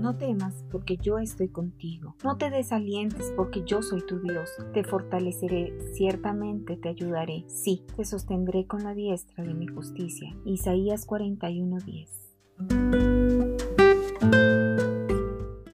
No temas, porque yo estoy contigo. No te desalientes, porque yo soy tu Dios. Te fortaleceré, ciertamente te ayudaré. Sí, te sostendré con la diestra de mi justicia. Isaías 41:10